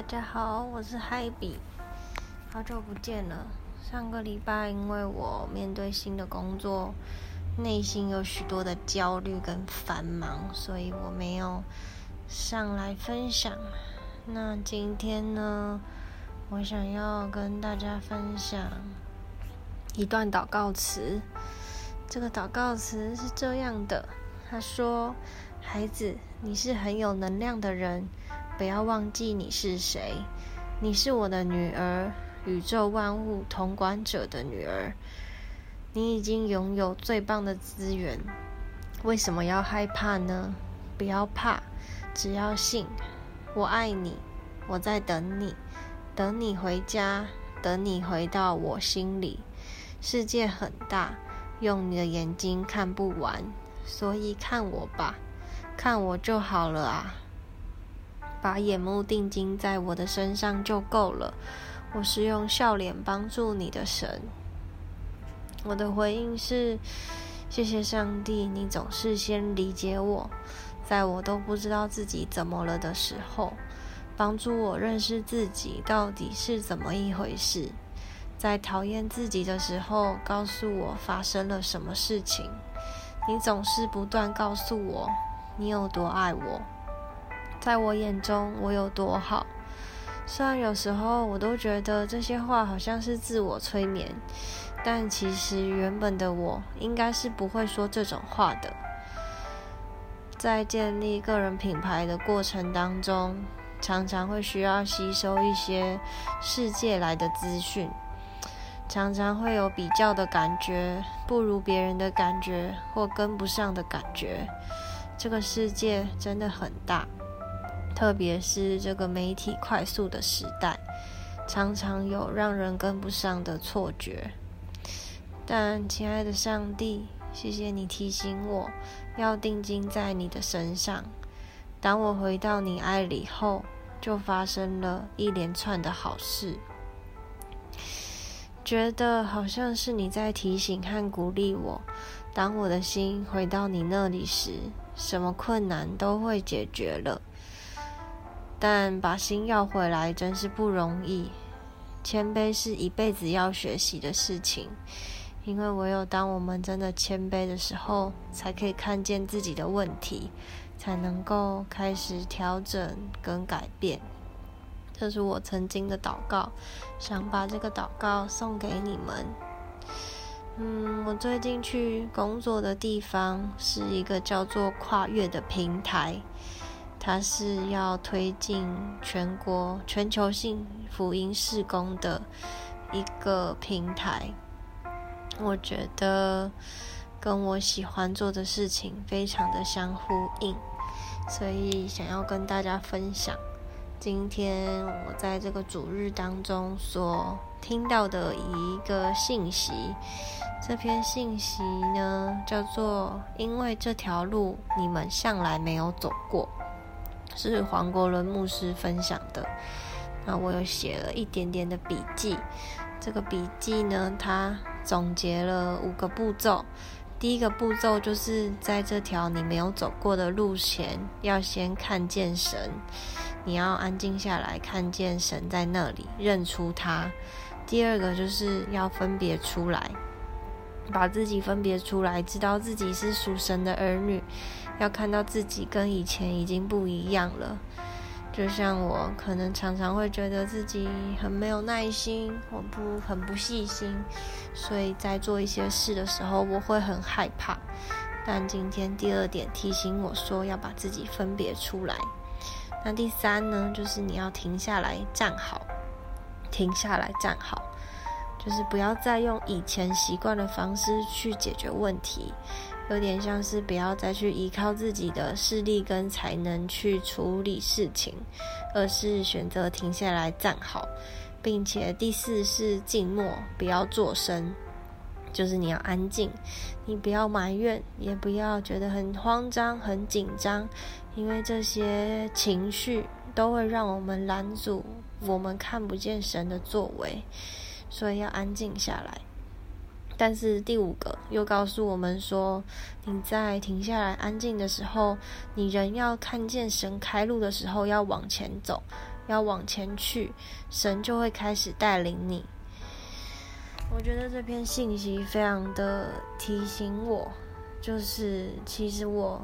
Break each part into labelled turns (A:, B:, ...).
A: 大家好，我是嗨比，好久不见了。上个礼拜因为我面对新的工作，内心有许多的焦虑跟繁忙，所以我没有上来分享。那今天呢，我想要跟大家分享一段祷告词。这个祷告词是这样的，他说：“孩子，你是很有能量的人。”不要忘记你是谁，你是我的女儿，宇宙万物统管者的女儿。你已经拥有最棒的资源，为什么要害怕呢？不要怕，只要信。我爱你，我在等你，等你回家，等你回到我心里。世界很大，用你的眼睛看不完，所以看我吧，看我就好了啊。把眼目定睛在我的身上就够了。我是用笑脸帮助你的神。我的回应是：谢谢上帝，你总是先理解我，在我都不知道自己怎么了的时候，帮助我认识自己到底是怎么一回事。在讨厌自己的时候，告诉我发生了什么事情。你总是不断告诉我，你有多爱我。在我眼中，我有多好？虽然有时候我都觉得这些话好像是自我催眠，但其实原本的我应该是不会说这种话的。在建立个人品牌的过程当中，常常会需要吸收一些世界来的资讯，常常会有比较的感觉，不如别人的感觉，或跟不上的感觉。这个世界真的很大。特别是这个媒体快速的时代，常常有让人跟不上的错觉。但亲爱的上帝，谢谢你提醒我要定睛在你的身上。当我回到你爱里后，就发生了一连串的好事。觉得好像是你在提醒和鼓励我。当我的心回到你那里时，什么困难都会解决了。但把心要回来真是不容易，谦卑是一辈子要学习的事情，因为唯有当我们真的谦卑的时候，才可以看见自己的问题，才能够开始调整跟改变。这是我曾经的祷告，想把这个祷告送给你们。嗯，我最近去工作的地方是一个叫做跨越的平台。它是要推进全国全球性福音事工的一个平台，我觉得跟我喜欢做的事情非常的相呼应，所以想要跟大家分享今天我在这个主日当中所听到的一个信息。这篇信息呢，叫做“因为这条路你们向来没有走过”。是黄国伦牧师分享的，那我有写了一点点的笔记。这个笔记呢，它总结了五个步骤。第一个步骤就是在这条你没有走过的路前，要先看见神，你要安静下来，看见神在那里，认出他。第二个就是要分别出来。把自己分别出来，知道自己是属神的儿女，要看到自己跟以前已经不一样了。就像我可能常常会觉得自己很没有耐心，我不很不细心，所以在做一些事的时候，我会很害怕。但今天第二点提醒我说要把自己分别出来。那第三呢，就是你要停下来站好，停下来站好。就是不要再用以前习惯的方式去解决问题，有点像是不要再去依靠自己的势力跟才能去处理事情，而是选择停下来站好，并且第四是静默，不要作声，就是你要安静，你不要埋怨，也不要觉得很慌张、很紧张，因为这些情绪都会让我们拦阻我们看不见神的作为。所以要安静下来，但是第五个又告诉我们说，你在停下来安静的时候，你仍要看见神开路的时候要往前走，要往前去，神就会开始带领你。我觉得这篇信息非常的提醒我，就是其实我，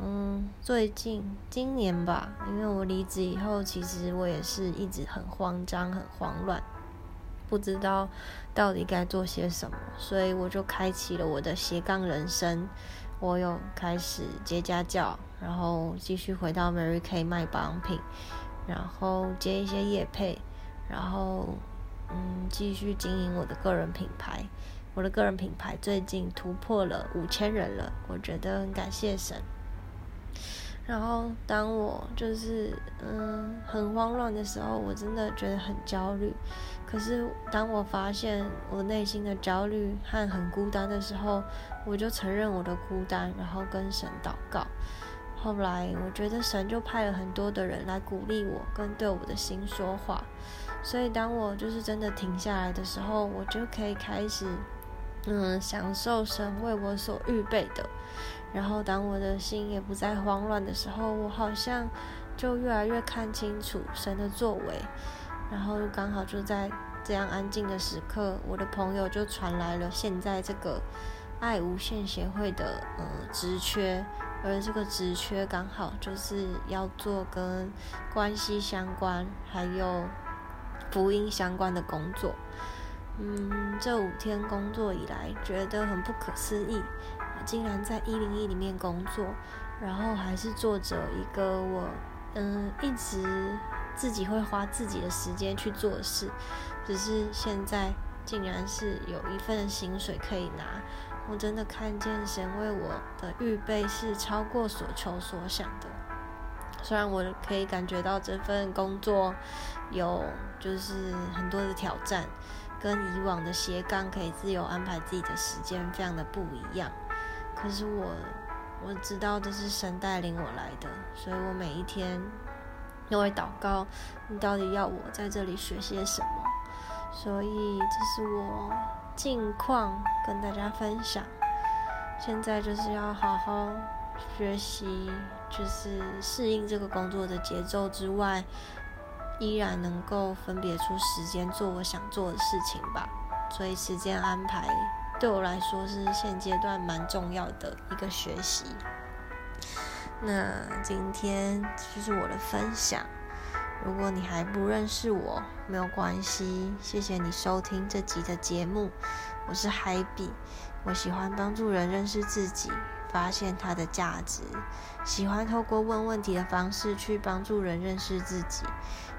A: 嗯，最近今年吧，因为我离职以后，其实我也是一直很慌张、很慌乱，不知道到底该做些什么，所以我就开启了我的斜杠人生。我有开始接家教，然后继续回到 Mary Kay 卖保养品，然后接一些业配，然后嗯，继续经营我的个人品牌。我的个人品牌最近突破了五千人了，我觉得很感谢神。然后，当我就是嗯很慌乱的时候，我真的觉得很焦虑。可是，当我发现我内心的焦虑和很孤单的时候，我就承认我的孤单，然后跟神祷告。后来，我觉得神就派了很多的人来鼓励我，跟对我的心说话。所以，当我就是真的停下来的时候，我就可以开始嗯享受神为我所预备的。然后，当我的心也不再慌乱的时候，我好像就越来越看清楚神的作为。然后刚好就在这样安静的时刻，我的朋友就传来了现在这个爱无限协会的呃职缺，而这个职缺刚好就是要做跟关系相关还有福音相关的工作。嗯，这五天工作以来，觉得很不可思议。竟然在一零一里面工作，然后还是做着一个我嗯一直自己会花自己的时间去做事，只是现在竟然是有一份薪水可以拿，我真的看见神为我的预备是超过所求所想的。虽然我可以感觉到这份工作有就是很多的挑战，跟以往的斜杠可以自由安排自己的时间非常的不一样。可是我我知道这是神带领我来的，所以我每一天都会祷告，你到底要我在这里学些什么？所以这是我近况跟大家分享。现在就是要好好学习，就是适应这个工作的节奏之外，依然能够分别出时间做我想做的事情吧。所以时间安排。对我来说是现阶段蛮重要的一个学习。那今天就是我的分享。如果你还不认识我，没有关系，谢谢你收听这集的节目。我是海比，我喜欢帮助人认识自己，发现它的价值，喜欢透过问问题的方式去帮助人认识自己。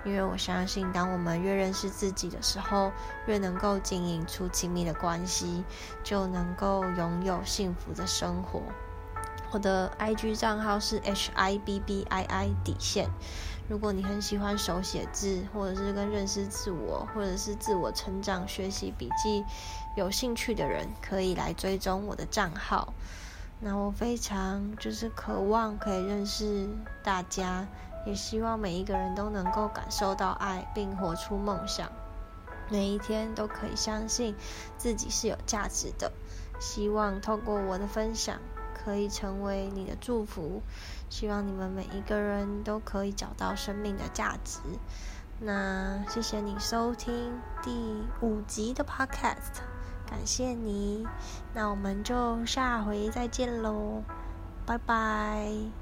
A: 因为我相信，当我们越认识自己的时候，越能够经营出亲密的关系，就能够拥有幸福的生活。我的 IG 账号是 HIBBII 底线。如果你很喜欢手写字，或者是跟认识自我，或者是自我成长学习笔记有兴趣的人，可以来追踪我的账号。那我非常就是渴望可以认识大家。也希望每一个人都能够感受到爱，并活出梦想。每一天都可以相信自己是有价值的。希望透过我的分享，可以成为你的祝福。希望你们每一个人都可以找到生命的价值。那谢谢你收听第五集的 Podcast，感谢你。那我们就下回再见喽，拜拜。